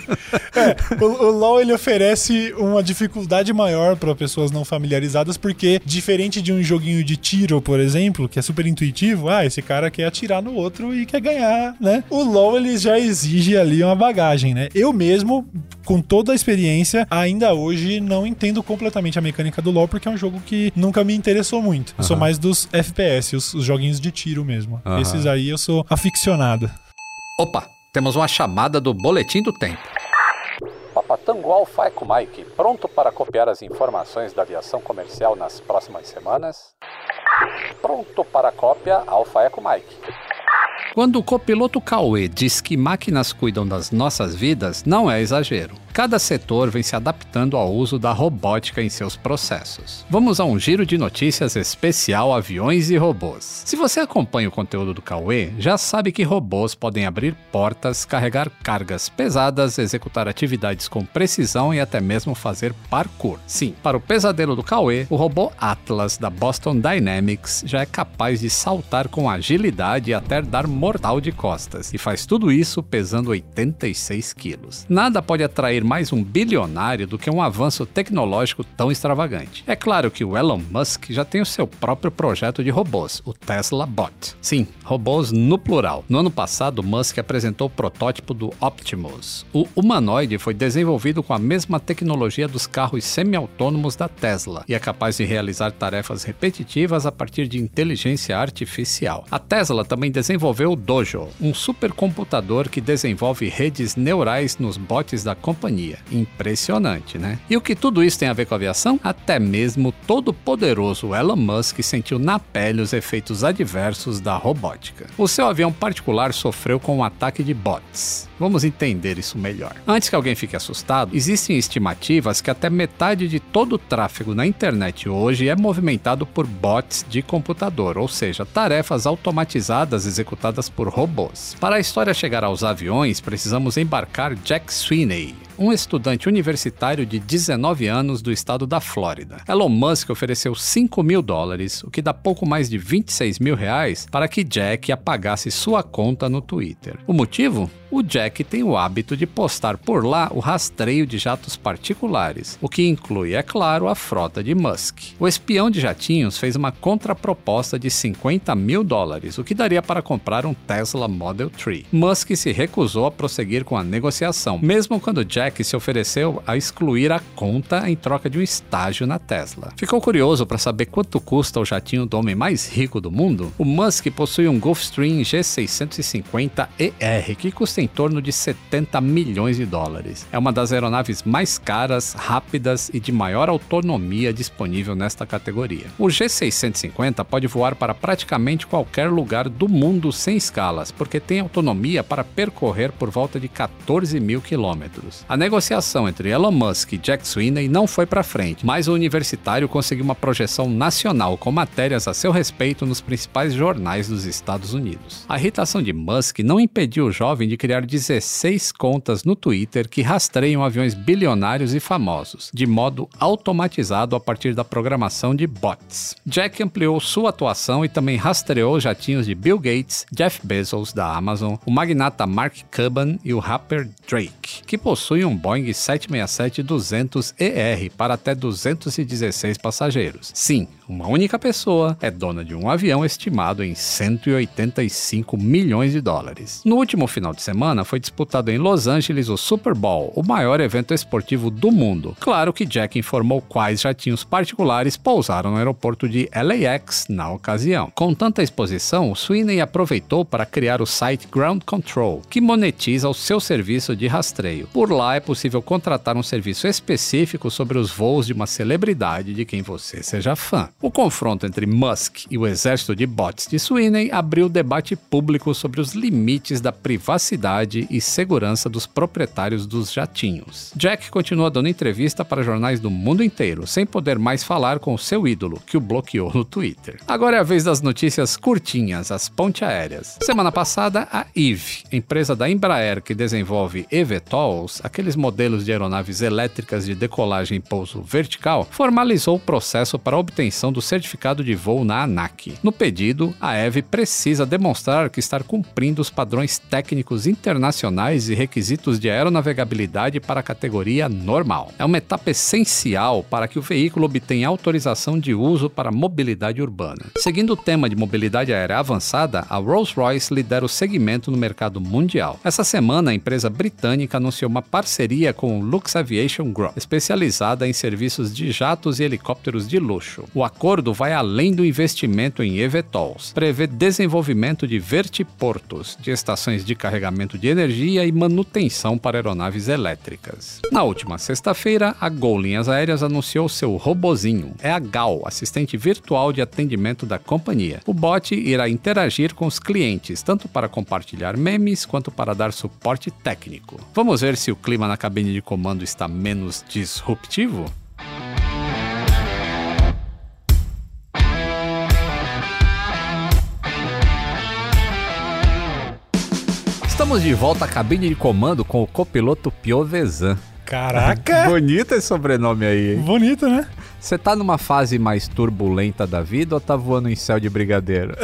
O, o LoL ele oferece uma dificuldade maior para pessoas não familiarizadas, porque diferente de um joguinho de tiro, por exemplo, que é super intuitivo, ah, esse cara quer atirar no outro e quer ganhar, né? O LoL ele já exige ali uma bagagem, né? Eu mesmo, com toda a experiência, ainda hoje não entendo completamente a mecânica do LoL, porque é um jogo que nunca me interessou muito. Eu sou mais dos FPS, os, os joguinhos de tiro mesmo. Aham. Esses aí eu sou aficionado. Opa, temos uma chamada do Boletim do Tempo. Papatango Alfa Eco Mike, pronto para copiar as informações da aviação comercial nas próximas semanas? Pronto para cópia Alfa Eco Mike. Quando o copiloto Cauê diz que máquinas cuidam das nossas vidas, não é exagero. Cada setor vem se adaptando ao uso da robótica em seus processos. Vamos a um giro de notícias especial aviões e robôs. Se você acompanha o conteúdo do Cauê, já sabe que robôs podem abrir portas, carregar cargas pesadas, executar atividades com precisão e até mesmo fazer parkour. Sim, para o pesadelo do Cauê, o robô Atlas da Boston Dynamics já é capaz de saltar com agilidade e até dar mortal de costas, e faz tudo isso pesando 86 quilos. Nada pode atrair mais um bilionário do que um avanço tecnológico tão extravagante. É claro que o Elon Musk já tem o seu próprio projeto de robôs, o Tesla Bot. Sim, robôs no plural. No ano passado, Musk apresentou o protótipo do Optimus. O humanoide foi desenvolvido com a mesma tecnologia dos carros semi-autônomos da Tesla e é capaz de realizar tarefas repetitivas a partir de inteligência artificial. A Tesla também desenvolveu o Dojo, um supercomputador que desenvolve redes neurais nos bots da companhia. Impressionante, né? E o que tudo isso tem a ver com a aviação? Até mesmo todo poderoso Elon Musk sentiu na pele os efeitos adversos da robótica. O seu avião particular sofreu com um ataque de bots. Vamos entender isso melhor. Antes que alguém fique assustado, existem estimativas que até metade de todo o tráfego na internet hoje é movimentado por bots de computador, ou seja, tarefas automatizadas executadas por robôs. Para a história chegar aos aviões, precisamos embarcar Jack Sweeney, um estudante universitário de 19 anos do estado da Flórida. Elon Musk ofereceu 5 mil dólares, o que dá pouco mais de 26 mil reais, para que Jack apagasse sua conta no Twitter. O motivo? O Jack tem o hábito de postar por lá o rastreio de jatos particulares, o que inclui, é claro, a frota de Musk. O espião de jatinhos fez uma contraproposta de 50 mil dólares, o que daria para comprar um Tesla Model 3. Musk se recusou a prosseguir com a negociação, mesmo quando Jack se ofereceu a excluir a conta em troca de um estágio na Tesla. Ficou curioso para saber quanto custa o jatinho do homem mais rico do mundo? O Musk possui um Gulfstream G650ER, que custa em torno de 70 milhões de dólares. É uma das aeronaves mais caras, rápidas e de maior autonomia disponível nesta categoria. O G650 pode voar para praticamente qualquer lugar do mundo sem escalas, porque tem autonomia para percorrer por volta de 14 mil quilômetros. A negociação entre Elon Musk e Jack Sweeney não foi para frente, mas o universitário conseguiu uma projeção nacional com matérias a seu respeito nos principais jornais dos Estados Unidos. A irritação de Musk não impediu o jovem de criar criar 16 contas no Twitter que rastreiam aviões bilionários e famosos, de modo automatizado a partir da programação de bots. Jack ampliou sua atuação e também rastreou jatinhos de Bill Gates, Jeff Bezos da Amazon, o magnata Mark Cuban e o rapper Drake, que possui um Boeing 767-200ER para até 216 passageiros. Sim, uma única pessoa é dona de um avião estimado em 185 milhões de dólares. No último final de semana foi disputado em Los Angeles o Super Bowl, o maior evento esportivo do mundo. Claro que Jack informou quais jatinhos particulares pousaram no aeroporto de LAX na ocasião. Com tanta exposição, Sweeney aproveitou para criar o site Ground Control, que monetiza o seu serviço de rastreio. Por lá é possível contratar um serviço específico sobre os voos de uma celebridade de quem você seja fã. O confronto entre Musk e o exército de bots de Sweeney abriu debate público sobre os limites da privacidade e segurança dos proprietários dos jatinhos. Jack continua dando entrevista para jornais do mundo inteiro, sem poder mais falar com seu ídolo, que o bloqueou no Twitter. Agora é a vez das notícias curtinhas, as ponte aéreas. Semana passada, a Eve, empresa da Embraer que desenvolve eVTOLs, aqueles modelos de aeronaves elétricas de decolagem e pouso vertical, formalizou o processo para obtenção do certificado de voo na ANAC. No pedido, a EVE precisa demonstrar que está cumprindo os padrões técnicos internacionais e requisitos de aeronavegabilidade para a categoria normal. É uma etapa essencial para que o veículo obtenha autorização de uso para mobilidade urbana. Seguindo o tema de mobilidade aérea avançada, a Rolls-Royce lidera o segmento no mercado mundial. Essa semana, a empresa britânica anunciou uma parceria com o Lux Aviation Group, especializada em serviços de jatos e helicópteros de luxo. O acordo vai além do investimento em eVTOLs, prevê desenvolvimento de vertiportos, de estações de carregamento de energia e manutenção para aeronaves elétricas. Na última sexta-feira, a Gol Linhas Aéreas anunciou seu robozinho. É a GAL, assistente virtual de atendimento da companhia. O bot irá interagir com os clientes, tanto para compartilhar memes quanto para dar suporte técnico. Vamos ver se o clima na cabine de comando está menos disruptivo? Estamos de volta à cabine de comando com o copiloto Piovesan. Caraca! Bonito esse sobrenome aí, hein? Bonito, né? Você tá numa fase mais turbulenta da vida ou tá voando em céu de brigadeiro?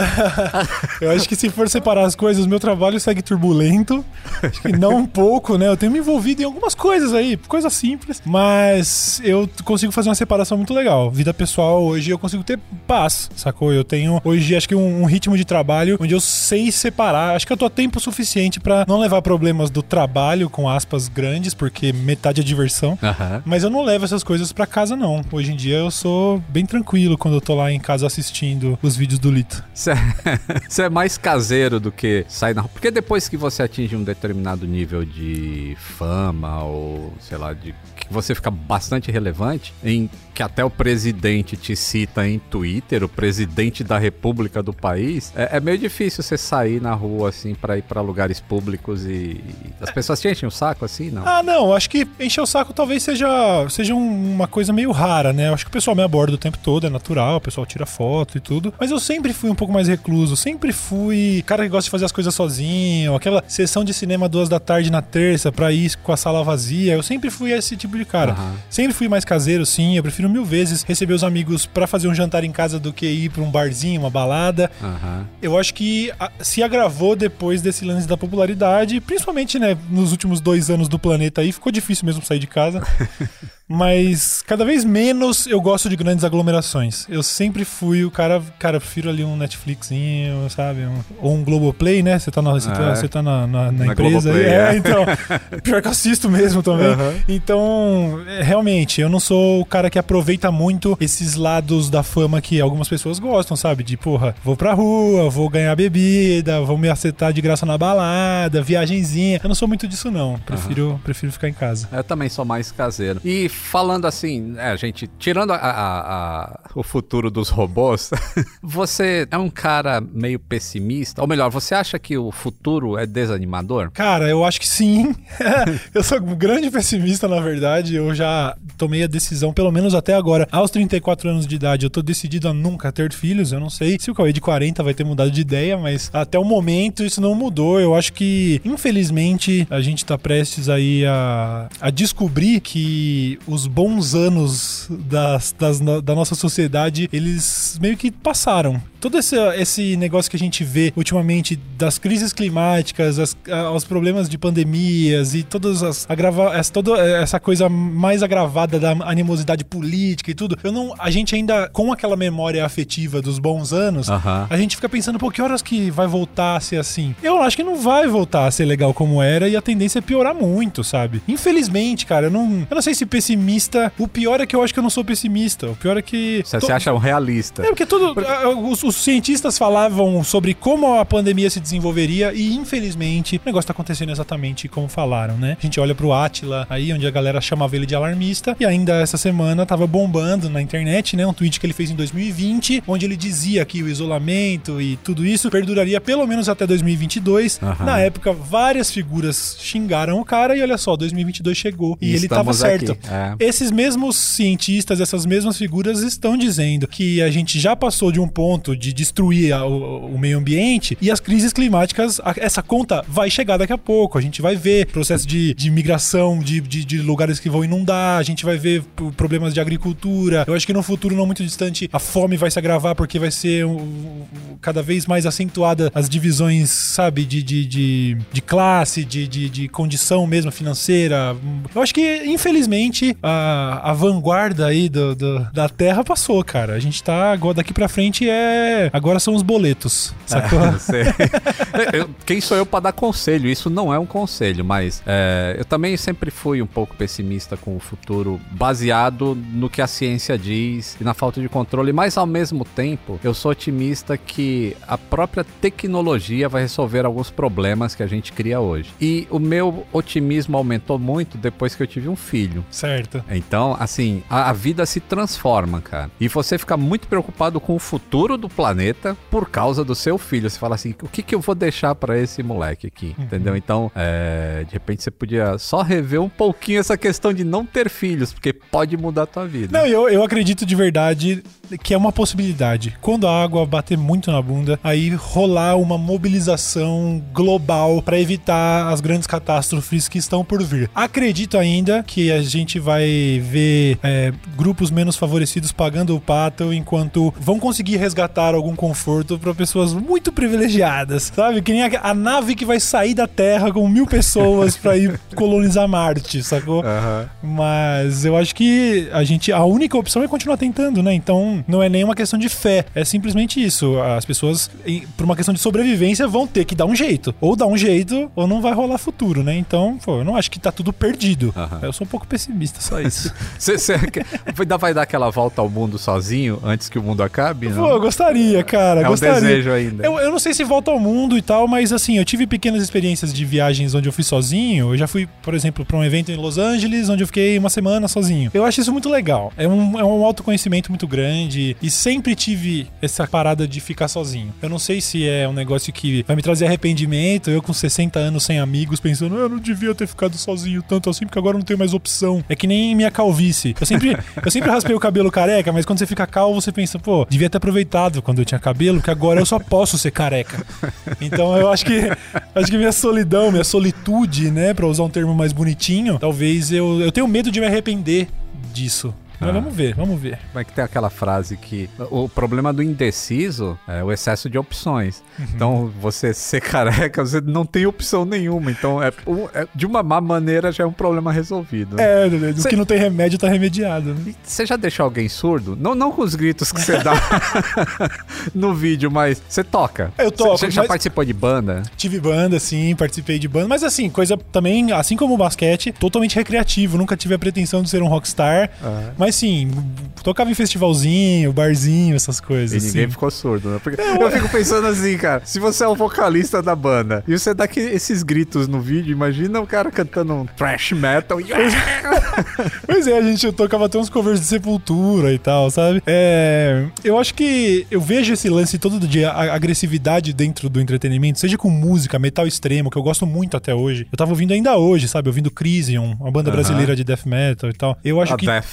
Eu acho que se for separar as coisas, meu trabalho segue turbulento. Acho que não um pouco, né? Eu tenho me envolvido em algumas coisas aí, coisas simples, mas eu consigo fazer uma separação muito legal. Vida pessoal, hoje eu consigo ter paz, sacou? Eu tenho hoje acho que um, um ritmo de trabalho onde eu sei separar. Acho que eu tô a tempo suficiente pra não levar problemas do trabalho com aspas grandes, porque metade é diversão. Mas eu não levo essas coisas pra casa, não. Hoje em dia eu sou bem tranquilo quando eu tô lá em casa assistindo os vídeos do Lito. Você é mais caseiro do que sair na rua. Porque depois que você atinge um determinado nível de fama ou, sei lá, de você fica bastante relevante, em que até o presidente te cita em Twitter, o presidente da república do país, é, é meio difícil você sair na rua assim pra ir pra lugares públicos e, e as pessoas te enchem o saco assim, não? Ah, não, acho que encher o saco talvez seja, seja um- uma coisa meio rara, né? Eu acho que o pessoal me aborda o tempo todo, é natural, o pessoal tira foto e tudo. Mas eu sempre fui um pouco mais recluso, sempre fui cara que gosta de fazer as coisas sozinho, aquela sessão de cinema duas da tarde na terça pra ir com a sala vazia. Eu sempre fui esse tipo de cara. Aham. Sempre fui mais caseiro, sim. Eu prefiro mil vezes receber os amigos pra fazer um jantar em casa do que ir pra um barzinho, uma balada. Aham. Eu acho que se agravou depois desse lance da popularidade, principalmente, né, nos últimos dois anos do planeta aí, ficou difícil mesmo sair de casa. Mas cada vez menos eu gosto de grandes aglomerações. Eu sempre fui o cara, cara, prefiro ali um Netflixinho, sabe? Um- ou um Globoplay, né? Você tá na, você tá, É. você tá na, na- na empresa aí. Globoplay, É, é. então. Pior que eu assisto mesmo também. Aham. Então, é, realmente, eu não sou o cara que aproveita muito esses lados da fama que algumas pessoas gostam, sabe? De, porra, vou pra rua, vou ganhar bebida, vou me acertar de graça na balada, viagenzinha. Eu não sou muito disso, não. Prefiro, prefiro ficar em casa. Eu também sou mais caseiro. E falando assim, é, gente, tirando a- a- a- o futuro dos robôs, você é um cara meio pessimista? Ou melhor, você acha que o futuro é desanimador? Cara, eu acho que sim. eu sou um grande pessimista, na verdade. Eu já tomei a decisão, pelo menos até agora, aos 34 anos de idade, eu tô decidido a nunca ter filhos. Eu não sei se o Cauê de 40 vai ter mudado de ideia, mas até o momento isso não mudou. Eu acho que, infelizmente, a gente tá prestes aí a, a descobrir que os bons anos das, das da nossa sociedade, eles meio que passaram. Todo esse, esse negócio que a gente vê ultimamente das crises climáticas, as- a- os problemas de pandemias e todas as agrava, essa, toda essa coisa mais agravada da animosidade política e tudo, eu não, a gente ainda com aquela memória afetiva dos bons anos, a gente fica pensando, pô, que horas que vai voltar a ser assim? Eu acho que não vai voltar a ser legal como era e a tendência é piorar muito, sabe? Infelizmente, cara, eu não, eu não sei se pessimista. O pior é que eu acho que eu não sou pessimista. O pior é que. Você to- se acha um realista? é, porque tudo. ah, Os, os cientistas falavam sobre como a pandemia se desenvolveria e, infelizmente, o negócio tá acontecendo exatamente como falaram, né? A gente olha pro Atila aí, onde a galera chamava ele de alarmista, e ainda essa semana tava bombando na internet, né? Um tweet que ele fez em 2020, onde ele dizia que o isolamento e tudo isso perduraria pelo menos até 2022. Aham. Na época, várias figuras xingaram o cara e olha só, 2022 chegou e, E ele tava certo. aqui, é. Esses mesmos cientistas, essas mesmas figuras estão dizendo que a gente já passou de um ponto de destruir a- o, o meio ambiente e as crises climáticas, a- essa conta vai chegar daqui a pouco. A gente vai ver processo de, de migração de, de, de lugares que vão inundar, a gente vai ver problemas de agricultura. Eu acho que no futuro não muito distante a fome vai se agravar porque vai ser um- um- cada vez mais acentuada as divisões, sabe, de, de, de, de classe, de, de, de condição mesmo financeira. Eu acho que, infelizmente, a, a vanguarda aí do, do- da Terra passou, cara. A gente tá agora daqui pra frente é. Agora são os boletos, sacou? Eu- Quem sou eu pra dar conselho? Isso não é um conselho, mas é, eu também sempre fui um pouco pessimista com o futuro, baseado no que a ciência diz e na falta de controle, mas ao mesmo tempo eu sou otimista que a própria tecnologia vai resolver alguns problemas que a gente cria hoje. E o meu otimismo aumentou muito depois que eu tive um filho. certo. Então, assim, a, a vida se transforma, cara. E você fica muito preocupado com o futuro do planeta por causa do seu filho. Você fala assim, o que, que eu vou deixar pra esse moleque aqui? Entendeu? Então, é, de repente você podia só rever um pouquinho essa questão de não ter filhos, porque pode mudar a tua vida. Não, eu, eu acredito de verdade que é uma possibilidade. Quando a água bater muito na bunda, aí rolar uma mobilização global pra evitar as grandes catástrofes que estão por vir. Acredito ainda que a gente vai ver é, grupos menos favorecidos pagando o pato enquanto vão conseguir resgatar algum conforto pra pessoas muito privilegiadas, sabe? Que nem a, a nave que vai sair da Terra com mil pessoas pra ir colonizar Marte, sacou? Aham. Mas eu acho que a gente. A única opção é continuar tentando, né? Então não é nem uma questão de fé. É simplesmente isso. As pessoas, por uma questão de sobrevivência, vão ter que dar um jeito. Ou dar um jeito, ou não vai rolar futuro, né? Então, pô, eu não acho que tá tudo perdido. Aham. Eu sou um pouco pessimista, só isso. Você, você ainda vai dar aquela volta ao mundo sozinho antes que o mundo acabe? Pô, eu gostaria, cara. É um gostaria. desejo ainda. Eu, eu não sei se volta ao mundo e tal, mas assim, eu tive pequenas experiências de viagens onde eu fui sozinho. Eu já fui, por exemplo, pra um evento em Los Angeles, onde eu fiquei uma semana sozinho. Eu acho isso muito legal. É um, é um autoconhecimento muito grande e sempre tive essa parada de ficar sozinho. Eu não sei se é um negócio que vai me trazer arrependimento, eu com 60 anos sem amigos, pensando, "Ah, eu não devia ter ficado sozinho tanto assim, porque agora eu não tenho mais opção. É que nem minha calvície. Eu sempre, eu sempre raspei o cabelo careca, mas quando você fica calvo, você pensa, pô, devia ter aproveitado quando eu tinha cabelo, que agora eu só posso ser careca. Então eu acho que acho que minha solidão, minha solitude, né, pra usar um termo mais bonitinho, talvez eu, eu tenho medo de me arrepender disso. Mas Ah. vamos ver, vamos ver. Como é que tem aquela frase que o problema do indeciso é o excesso de opções. Uhum. Então, você ser careca, você não tem opção nenhuma. Então, é, é- de uma má maneira já é um problema resolvido. É, do Cê- que não tem remédio tá remediado. Né? Você já deixou alguém surdo? Não, não com os gritos que você dá no vídeo, mas você toca. Eu toco, Você já participou de banda? Tive banda, sim, participei de banda, mas assim, coisa também, assim como o basquete, totalmente recreativo. Nunca tive a pretensão de ser um rockstar. Mas sim, tocava em festivalzinho, barzinho, essas E coisas. ninguém sim. ficou surdo, né? Porque eu fico pensando assim, cara, se você é o vocalista da banda e você dá que- esses gritos no vídeo, imagina o cara cantando um thrash metal e... Pois é, a gente tocava até uns covers de sepultura e tal, sabe? É, eu acho que eu vejo esse lance todo de a- agressividade dentro do entretenimento, seja com música, metal extremo, que eu gosto muito até hoje. Eu tava ouvindo ainda hoje, sabe? Ouvindo Crisium, uma banda Aham. brasileira de death metal e tal. Eu acho A que. Death.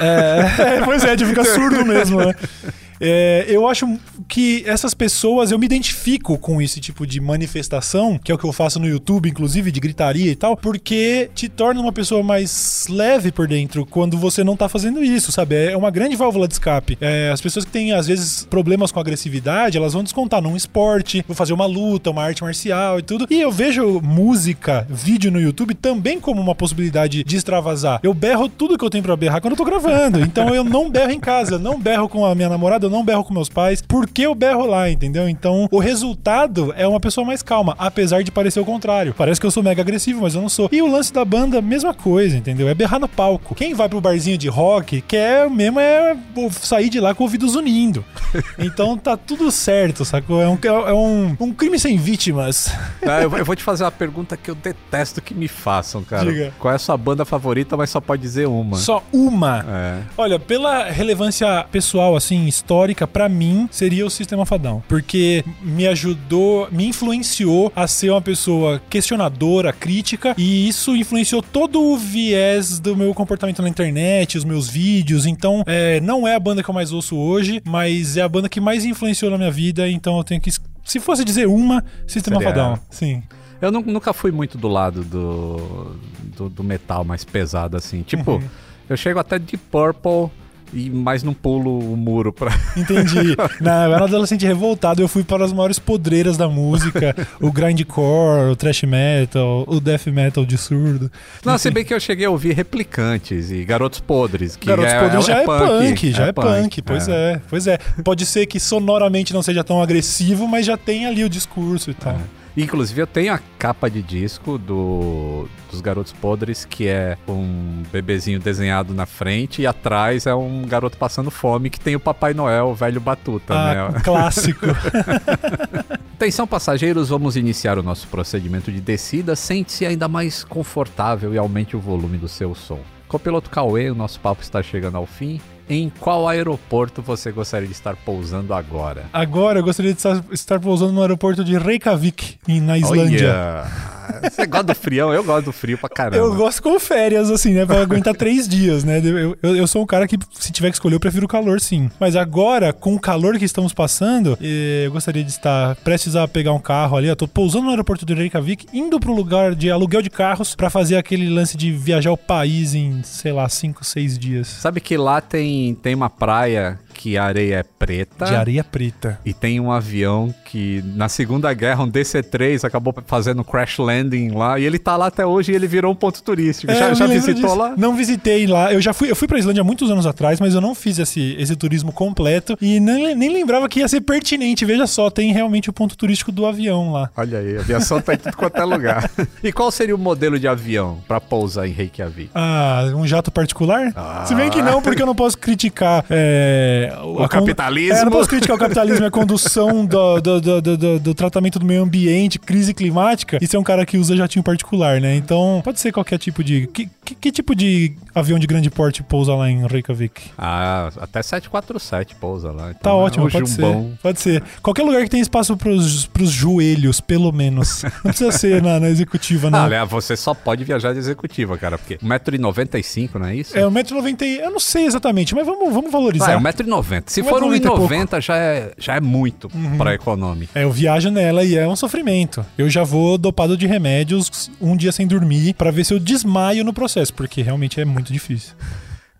É, pois é, de ficar surdo mesmo, né? É, eu acho que essas pessoas, eu me identifico com esse tipo de manifestação, que é o que eu faço no YouTube, inclusive, de gritaria e tal, porque te torna uma pessoa mais leve por dentro quando você não tá fazendo isso, sabe? É uma grande válvula de escape. É, as pessoas que têm, às vezes, problemas com agressividade, elas vão descontar num esporte, vou fazer uma luta, uma arte marcial e tudo. E eu vejo música, vídeo no YouTube também como uma possibilidade de extravasar. Eu berro tudo que eu tenho pra berrar quando eu tô gravando. Então eu não berro em casa, não berro com a minha namorada, eu não berro com meus pais, porque eu berro lá, entendeu? Então o resultado é uma pessoa mais calma, apesar de parecer o contrário. Parece que eu sou mega agressivo, mas eu não sou. E o lance da banda, mesma coisa, entendeu? É berrar no palco. Quem vai pro barzinho de rock quer mesmo é sair de lá com o ouvido zunindo. Então tá tudo certo, sacou? É um, é um, um crime sem vítimas. Ah, eu, eu vou te fazer uma pergunta que eu detesto que me façam, cara. Diga. Qual é a sua banda favorita, mas só pode dizer uma? Só uma. É. Olha, pela relevância pessoal, assim, histórica, pra mim, seria o Sistema Fadão. Porque me ajudou, me influenciou a ser uma pessoa questionadora, crítica, e isso influenciou todo o viés do meu comportamento na internet, os meus vídeos. Então, é, não é a banda que eu mais ouço hoje, mas é a banda que mais influenciou na minha vida, então eu tenho que. Se fosse dizer uma, Sistema Seria Fadão. Sim. Eu nu- nunca fui muito do lado do, do, do metal mais pesado, assim. Tipo, Uhum. eu chego até de Purple e mais não pulo o muro pra. Entendi. Não, eu era um adolescente revoltado. Eu fui para as maiores podreiras da música: o grindcore, o thrash metal, o death metal de surdo. Não, se bem que eu cheguei a ouvir replicantes e garotos podres. Que Garotos é, Podres já é, punk, punk, já é, punk, pois é. pois é. Pode ser que sonoramente não seja tão agressivo, mas já tem ali o discurso e tal. Inclusive, eu tenho a capa de disco do, dos Garotos Podres, que é um bebezinho desenhado na frente e atrás é um garoto passando fome que tem o Papai Noel, o velho Batuta, Ah, né? clássico. Atenção, passageiros, vamos iniciar o nosso procedimento de descida. Sente-se ainda mais confortável e aumente o volume do seu som. Copiloto Cauê, o nosso papo está chegando ao fim. Em qual aeroporto você gostaria de estar pousando agora? Agora eu gostaria de estar, estar pousando no aeroporto de Reykjavik, na Islândia. Olha! Você gosta do frião? Eu gosto do frio pra caramba. Eu gosto com férias, assim, né? Pra aguentar três dias, né? Eu, eu, eu sou um cara que, se tiver que escolher, eu prefiro o calor, sim. Mas agora, com o calor que estamos passando, eh, eu gostaria de estar prestes a pegar um carro ali. Eu tô pousando no aeroporto de Reykjavik, indo pro lugar de aluguel de carros pra fazer aquele lance de viajar o país em, sei lá, cinco, seis dias. Sabe que lá tem, tem uma praia que a areia é preta. De areia preta. E tem um avião que na Segunda Guerra, um DC-3, acabou fazendo crash landing lá. E ele tá lá até hoje e ele virou um ponto turístico. É, já já visitou disso. lá? Não visitei lá. Eu já fui, eu fui pra Islândia há muitos anos atrás, mas eu não fiz esse, esse turismo completo e nem, nem lembrava que ia ser pertinente. Veja só, tem realmente o ponto turístico do avião lá. Olha aí, a aviação tá em tudo quanto é lugar. e qual seria o modelo de avião pra pousar em Reykjavik? Ah, um jato particular? Ah. Se bem que não, porque eu não posso criticar é, O a con- capitalismo? É, eu não posso criticar o capitalismo e a condução do, do, do, do- do- do tratamento do meio ambiente, crise climática, e ser um cara que usa jatinho particular, né? Então, pode ser qualquer tipo de. Que, que, que tipo de avião de grande porte pousa lá em Reykjavik? Ah, até 747 pousa lá. Então Tá é ótimo, um pode jumbão. ser. Pode ser. Qualquer lugar que tenha espaço pros, pros joelhos, pelo menos. Não precisa ser na, na executiva, não. Ah, aliás, você só pode viajar de executiva, cara, porque 1,95m, não é isso? É, 1,90m, eu não sei exatamente, mas vamos, vamos valorizar. Ah, é 1,90m. Se Um for metro e noventa e 1,90m, já é, já é muito pra econômica. É, eu viajo nela e é um sofrimento. Eu já vou dopado de remédios um dia sem dormir pra ver se eu desmaio no processo, porque realmente é muito difícil.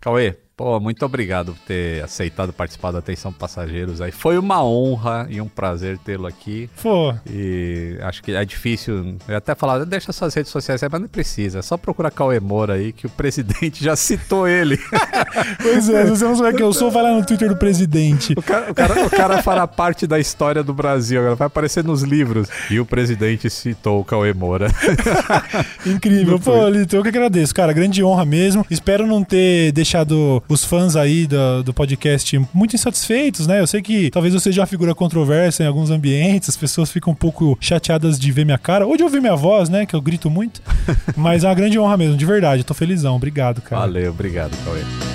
Cauê, pô, muito obrigado por ter aceitado participar da Atenção Passageiros aí. Foi uma honra e um prazer tê-lo aqui. Pô, E acho que é difícil. Eu até falar, deixa suas redes sociais aí, mas não precisa. É só procurar Cauê Moura aí, que o presidente já citou ele. pois é, se você não souber quem eu sou, vai lá no Twitter do presidente. O cara, o, cara, o cara fará parte da história do Brasil, agora vai aparecer nos livros. E o presidente citou o Cauê Moura. Incrível. Pô, Lito, eu que agradeço, cara. Grande honra mesmo. Espero não ter deixado os fãs aí do, do podcast muito insatisfeitos, né? Eu sei que talvez eu seja uma figura controversa em alguns ambientes, as pessoas ficam um pouco chateadas de ver minha cara ou de ouvir minha voz, né? Que eu grito muito. Mas é uma grande honra mesmo, de verdade. Tô felizão. Obrigado, cara. Valeu, obrigado, Cauê.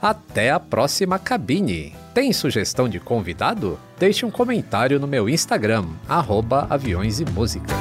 Até a próxima cabine! Tem sugestão de convidado? Deixe um comentário no meu Instagram, arroba aviões e músicas.